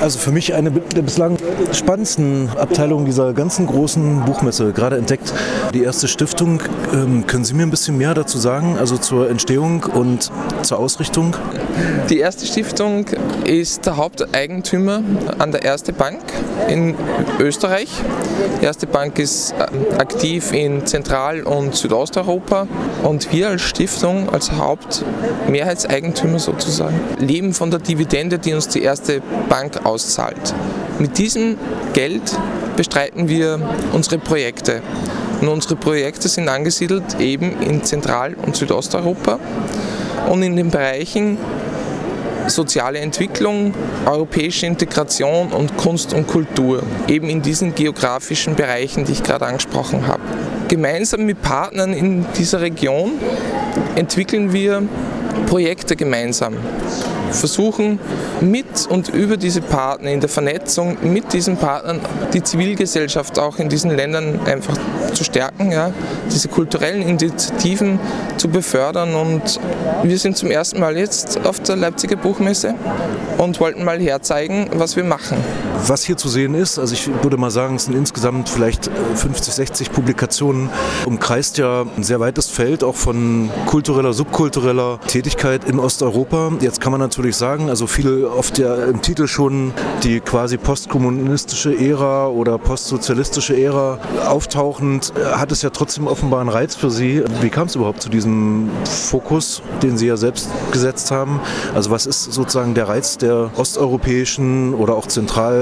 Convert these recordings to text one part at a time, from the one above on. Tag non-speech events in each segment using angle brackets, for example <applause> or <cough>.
Also für mich eine der bislang spannendsten Abteilungen dieser ganzen großen Buchmesse gerade entdeckt. Die erste Stiftung, ähm, können Sie mir ein bisschen mehr dazu sagen, also zur Entstehung und zur Ausrichtung? Die erste Stiftung ist der Haupteigentümer an der Erste Bank in Österreich. Die Erste Bank ist äh, aktiv in Zentral- und Südosteuropa und wir als Stiftung, als Hauptmehrheitseigentümer sozusagen, leben von der Dividende, die uns die Erste Bank auszahlt. Mit diesem Geld bestreiten wir unsere Projekte. Und unsere Projekte sind angesiedelt eben in Zentral- und Südosteuropa und in den Bereichen soziale Entwicklung, europäische Integration und Kunst und Kultur, eben in diesen geografischen Bereichen, die ich gerade angesprochen habe. Gemeinsam mit Partnern in dieser Region entwickeln wir Projekte gemeinsam versuchen mit und über diese Partner in der Vernetzung mit diesen Partnern die Zivilgesellschaft auch in diesen Ländern einfach zu stärken, ja, diese kulturellen Initiativen zu befördern und wir sind zum ersten Mal jetzt auf der Leipziger Buchmesse und wollten mal herzeigen, was wir machen. Was hier zu sehen ist, also ich würde mal sagen, es sind insgesamt vielleicht 50, 60 Publikationen, umkreist ja ein sehr weites Feld auch von kultureller, subkultureller Tätigkeit in Osteuropa. Jetzt kann man natürlich sagen. Also viele oft ja im Titel schon die quasi postkommunistische Ära oder postsozialistische Ära auftauchend, hat es ja trotzdem offenbar einen Reiz für Sie. Wie kam es überhaupt zu diesem Fokus, den Sie ja selbst gesetzt haben? Also was ist sozusagen der Reiz der osteuropäischen oder auch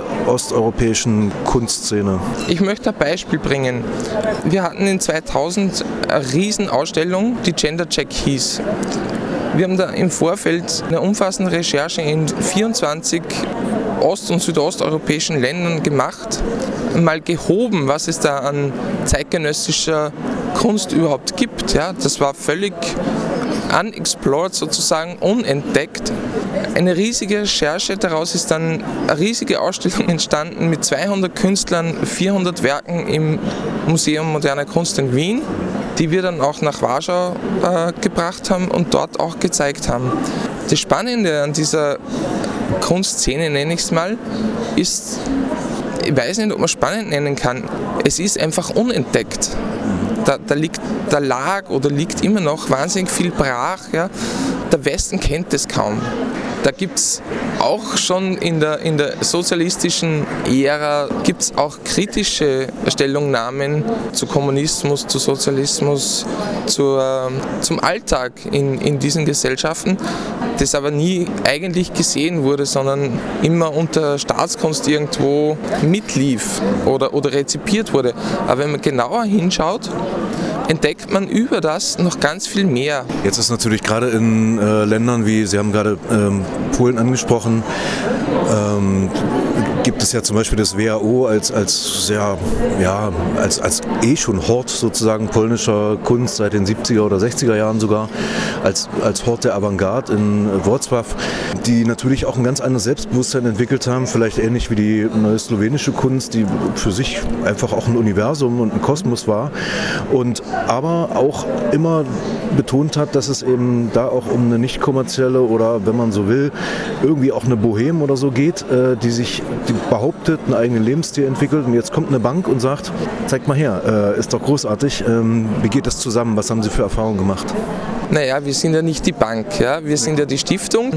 zentralosteuropäischen Kunstszene? Ich möchte ein Beispiel bringen. Wir hatten in 2000 eine Riesenausstellung, die Gender Check hieß. Wir haben da im Vorfeld eine umfassende Recherche in 24 ost- und südosteuropäischen Ländern gemacht, mal gehoben, was es da an zeitgenössischer Kunst überhaupt gibt. Ja, das war völlig unexplored, sozusagen unentdeckt. Eine riesige Recherche, daraus ist dann eine riesige Ausstellung <laughs> entstanden mit 200 Künstlern, 400 Werken im Museum Moderner Kunst in Wien die wir dann auch nach Warschau äh, gebracht haben und dort auch gezeigt haben. Das Spannende an dieser Kunstszene, nenne ich es mal, ist, ich weiß nicht, ob man spannend nennen kann, es ist einfach unentdeckt. Da, da, liegt, da lag oder liegt immer noch wahnsinnig viel brach. Ja. Der Westen kennt es kaum. Da gibt es auch schon in der, in der sozialistischen Ära gibt es auch kritische Stellungnahmen zu Kommunismus, zu Sozialismus, zu, äh, zum Alltag in, in diesen Gesellschaften, das aber nie eigentlich gesehen wurde, sondern immer unter Staatskunst irgendwo mitlief oder, oder rezipiert wurde. Aber wenn man genauer hinschaut, entdeckt man über das noch ganz viel mehr. Jetzt ist natürlich gerade in äh, Ländern wie, Sie haben gerade ähm, Polen angesprochen, ähm, gibt es ja zum Beispiel das WHO als, als, sehr, ja, als, als eh schon Hort sozusagen polnischer Kunst seit den 70er oder 60er Jahren sogar, als, als Hort der Avantgarde in Wrocław, die natürlich auch ein ganz anderes Selbstbewusstsein entwickelt haben, vielleicht ähnlich wie die neue slowenische Kunst, die für sich einfach auch ein Universum und ein Kosmos war und aber auch immer betont hat, dass es eben da auch um eine nicht kommerzielle oder wenn man so will, irgendwie auch eine Bohème oder so geht, äh, die sich die behauptet, einen eigenen Lebensstil entwickelt und jetzt kommt eine Bank und sagt, zeig mal her, äh, ist doch großartig, ähm, wie geht das zusammen, was haben Sie für Erfahrungen gemacht? Naja, wir sind ja nicht die Bank, ja? wir sind ja die Stiftung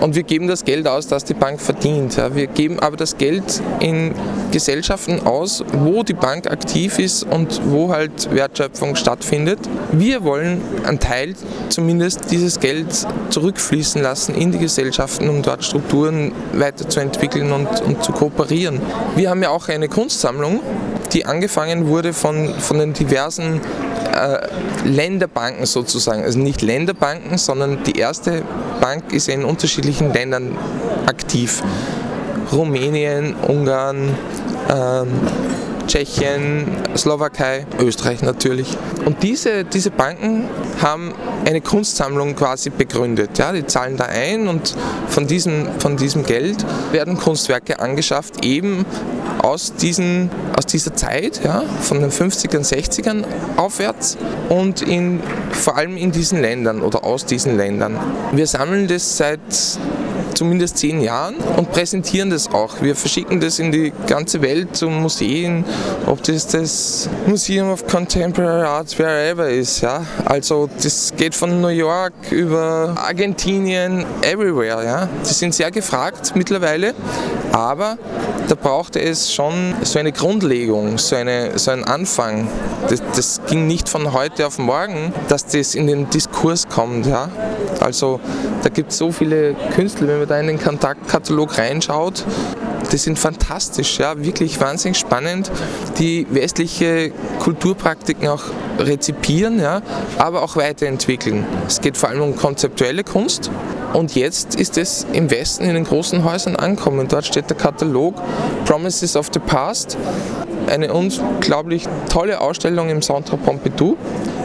und wir geben das Geld aus, das die Bank verdient. Wir geben aber das Geld in Gesellschaften aus, wo die Bank aktiv ist und wo halt Wertschöpfung stattfindet. Wir wollen einen Teil zumindest dieses Geld zurückfließen lassen in die Gesellschaften, um dort Strukturen weiterzuentwickeln und, und zu kooperieren. Wir haben ja auch eine Kunstsammlung, die angefangen wurde von, von den diversen äh, Länderbanken sozusagen. Also nicht Länderbanken, sondern die erste Bank ist in unterschiedlichen Ländern aktiv. Rumänien, Ungarn, ähm, Tschechien, Slowakei, Österreich natürlich. Und diese, diese Banken haben eine Kunstsammlung quasi begründet. Ja, die zahlen da ein und von diesem, von diesem Geld werden Kunstwerke angeschafft, eben aus, diesen, aus dieser Zeit, ja, von den 50ern, 60ern aufwärts und in, vor allem in diesen Ländern oder aus diesen Ländern. Wir sammeln das seit zumindest zehn Jahren und präsentieren das auch. Wir verschicken das in die ganze Welt zu Museen, ob das das Museum of Contemporary Art wherever ist. Ja? Also das geht von New York über Argentinien, everywhere. Ja? Die sind sehr gefragt mittlerweile, aber da brauchte es schon so eine Grundlegung, so, eine, so einen Anfang. Das, das ging nicht von heute auf morgen, dass das in den Diskurs kommt. Ja? Also da gibt es so viele Künstler, wenn man da in den Kontaktkatalog reinschaut, die sind fantastisch, ja, wirklich wahnsinnig spannend, die westliche Kulturpraktiken auch rezipieren, ja, aber auch weiterentwickeln. Es geht vor allem um konzeptuelle Kunst. Und jetzt ist es im Westen in den großen Häusern angekommen. Dort steht der Katalog Promises of the Past eine unglaublich tolle Ausstellung im Centre Pompidou,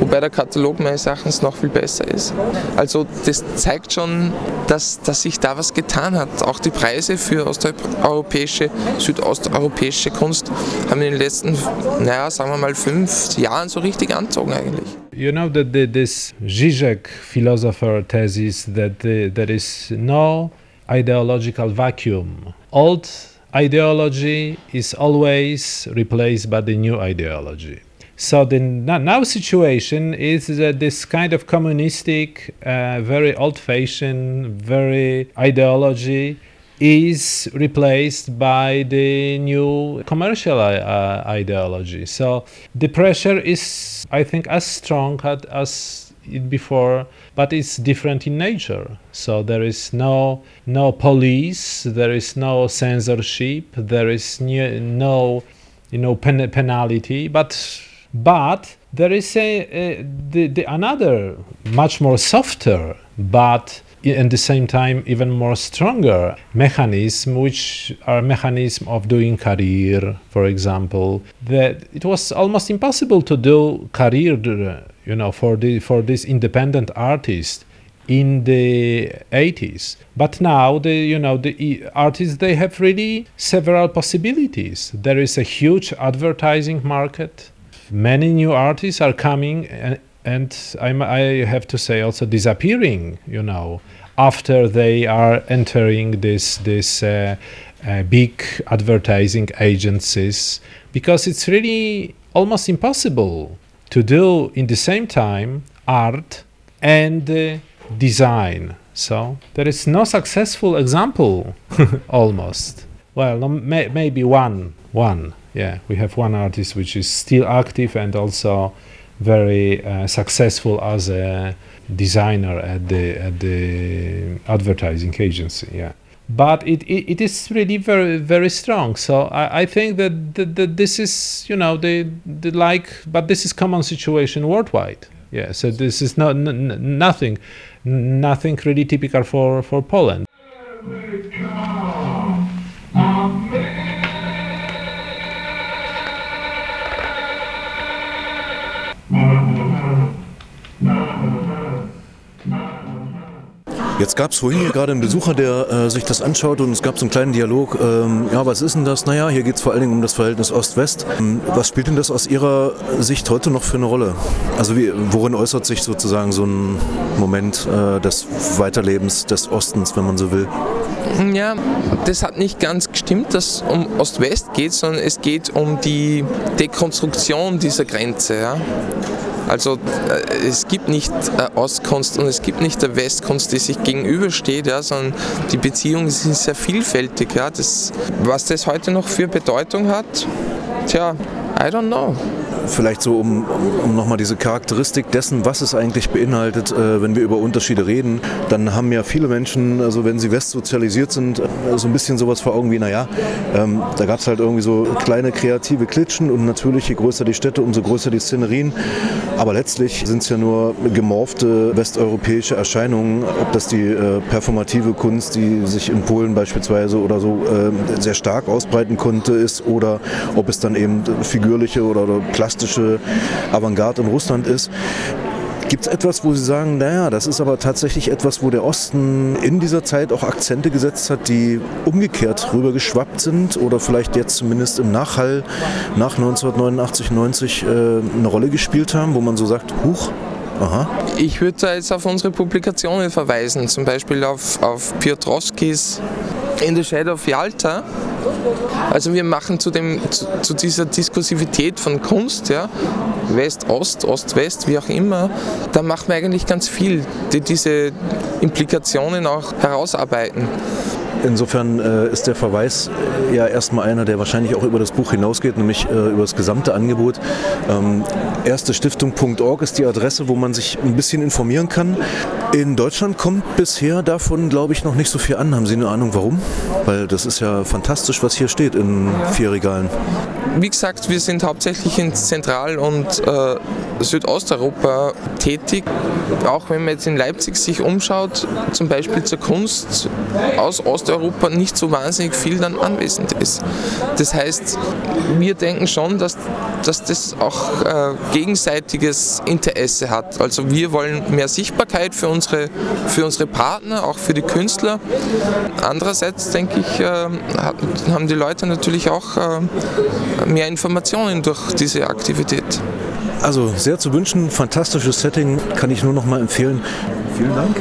wobei der Katalog meines Erachtens noch viel besser ist. Also das zeigt schon, dass, dass sich da was getan hat. Auch die Preise für osteuropäische, südosteuropäische Kunst haben in den letzten, naja, sagen wir mal, fünf Jahren so richtig anzogen eigentlich. You know that the, this Zizek philosopher thesis that the, there is no ideological vacuum. Old ideology is always replaced by the new ideology. So the now situation is that this kind of communistic, uh, very old-fashioned, very ideology is replaced by the new commercial uh, ideology. So the pressure is, I think, as strong as it before, but it's different in nature. So there is no no police, there is no censorship, there is no you know pen- penalty, but but there is a, a the, the another much more softer but at the same time even more stronger mechanism which are mechanism of doing career for example that it was almost impossible to do career you know for the for this independent artist in the 80s but now the you know the artists they have really several possibilities. There is a huge advertising market. Many new artists are coming and, and i have to say also disappearing you know after they are entering this this uh, uh, big advertising agencies. Because it's really almost impossible to do in the same time art and uh, design. So there is no successful example <laughs> almost. Well, no, may, maybe one, one. Yeah, we have one artist which is still active and also very uh, successful as a designer at the at the advertising agency. Yeah but it, it, it is really very very strong. So i, I think that, that, that this is you know the, the like but this is common situation worldwide. Yeah so this is not n- nothing nothing really typical for for poland Jetzt gab es vorhin hier gerade einen Besucher, der äh, sich das anschaut und es gab so einen kleinen Dialog. Ähm, ja, was ist denn das? Naja, hier geht es vor allen Dingen um das Verhältnis Ost-West. Ähm, was spielt denn das aus Ihrer Sicht heute noch für eine Rolle? Also wie, worin äußert sich sozusagen so ein Moment äh, des Weiterlebens des Ostens, wenn man so will? Ja, das hat nicht ganz gestimmt, dass es um Ost-West geht, sondern es geht um die Dekonstruktion dieser Grenze. Ja? Also äh, es gibt nicht äh, Ostkunst und es gibt nicht der Westkunst, die sich gegenübersteht, ja, sondern die Beziehungen sind sehr vielfältig. Ja. Das, was das heute noch für Bedeutung hat, tja, I don't know vielleicht so, um, um nochmal diese Charakteristik dessen, was es eigentlich beinhaltet, äh, wenn wir über Unterschiede reden, dann haben ja viele Menschen, also wenn sie westsozialisiert sind, äh, so ein bisschen sowas vor Augen wie, naja, ähm, da gab es halt irgendwie so kleine kreative Klitschen und natürlich, je größer die Städte, umso größer die Szenerien. Aber letztlich sind es ja nur gemorfte westeuropäische Erscheinungen, ob das die äh, performative Kunst, die sich in Polen beispielsweise oder so äh, sehr stark ausbreiten konnte, ist, oder ob es dann eben figürliche oder, oder plastische kommunistische Avantgarde in Russland ist. Gibt es etwas, wo Sie sagen, naja, das ist aber tatsächlich etwas, wo der Osten in dieser Zeit auch Akzente gesetzt hat, die umgekehrt rübergeschwappt sind oder vielleicht jetzt zumindest im Nachhall nach 1989, 90 äh, eine Rolle gespielt haben, wo man so sagt, huch, Aha. Ich würde da jetzt auf unsere Publikationen verweisen, zum Beispiel auf, auf Piotrowskis In the Shadow of Yalta. Also wir machen zu, dem, zu, zu dieser Diskursivität von Kunst, ja, West-Ost, Ost-West, wie auch immer, da machen wir eigentlich ganz viel, die diese Implikationen auch herausarbeiten. Insofern äh, ist der Verweis äh, ja erstmal einer, der wahrscheinlich auch über das Buch hinausgeht, nämlich äh, über das gesamte Angebot. Ähm, erstestiftung.org ist die Adresse, wo man sich ein bisschen informieren kann. In Deutschland kommt bisher davon, glaube ich, noch nicht so viel an. Haben Sie eine Ahnung, warum? Weil das ist ja fantastisch, was hier steht in vier Regalen. Wie gesagt, wir sind hauptsächlich in Zentral- und äh, Südosteuropa tätig. Auch wenn man jetzt in Leipzig sich umschaut, zum Beispiel zur Kunst aus Osteuropa nicht so wahnsinnig viel dann anwesend ist. Das heißt, wir denken schon, dass, dass das auch äh, gegenseitiges Interesse hat. Also wir wollen mehr Sichtbarkeit für unsere, für unsere Partner, auch für die Künstler. Andererseits denke ich, äh, haben die Leute natürlich auch äh, mehr Informationen durch diese Aktivität. Also sehr zu wünschen, fantastisches Setting, kann ich nur noch mal empfehlen. Vielen Dank.